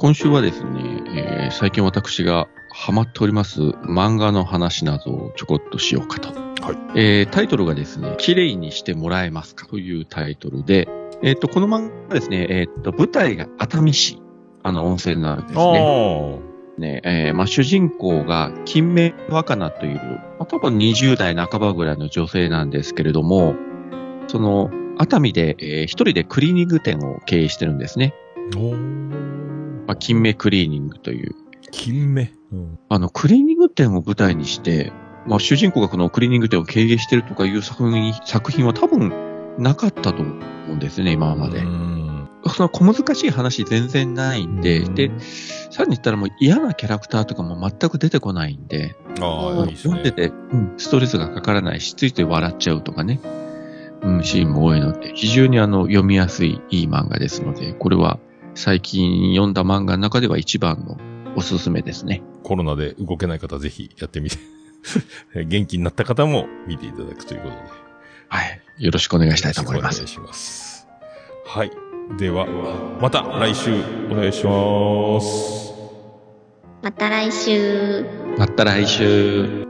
今週はですね、えー最近私がハマっております漫画の話などをちょこっとしようかと。はい。えータイトルがですね、綺麗にしてもらえますかというタイトルで、えっ、と、この漫画はですね、えっ、と、舞台が熱海市、あの、温泉なんですね。ね、えーまあ、主人公が金明若菜という、まあ、多分20代半ばぐらいの女性なんですけれども、その、熱海で、えー一人でクリーニング店を経営してるんですね。おまあ、金明クリーニングという。金目？うん。あの、クリーニング店を舞台にして、まあ、主人公がこのクリーニング店を経営してるとかいう作品作品は多分なかったと思うんですね、今までう。ん。その小難しい話全然ないんで、うんで、さらに言ったらもう嫌なキャラクターとかも全く出てこないんで、ああ、いいですね。読んでて、うん、ストレスがかからないし、ついて笑っちゃうとかね、うん、シーンも多いので、非常にあの、読みやすいいい漫画ですので、これは最近読んだ漫画の中では一番のおすすめですね。コロナで動けない方ぜひやってみて。元気になった方も見ていただくということで。はい。よろしくお願いしたいと思いますよろ。しくお願いします。はい。では、また来週お願いします。また来週。また来週。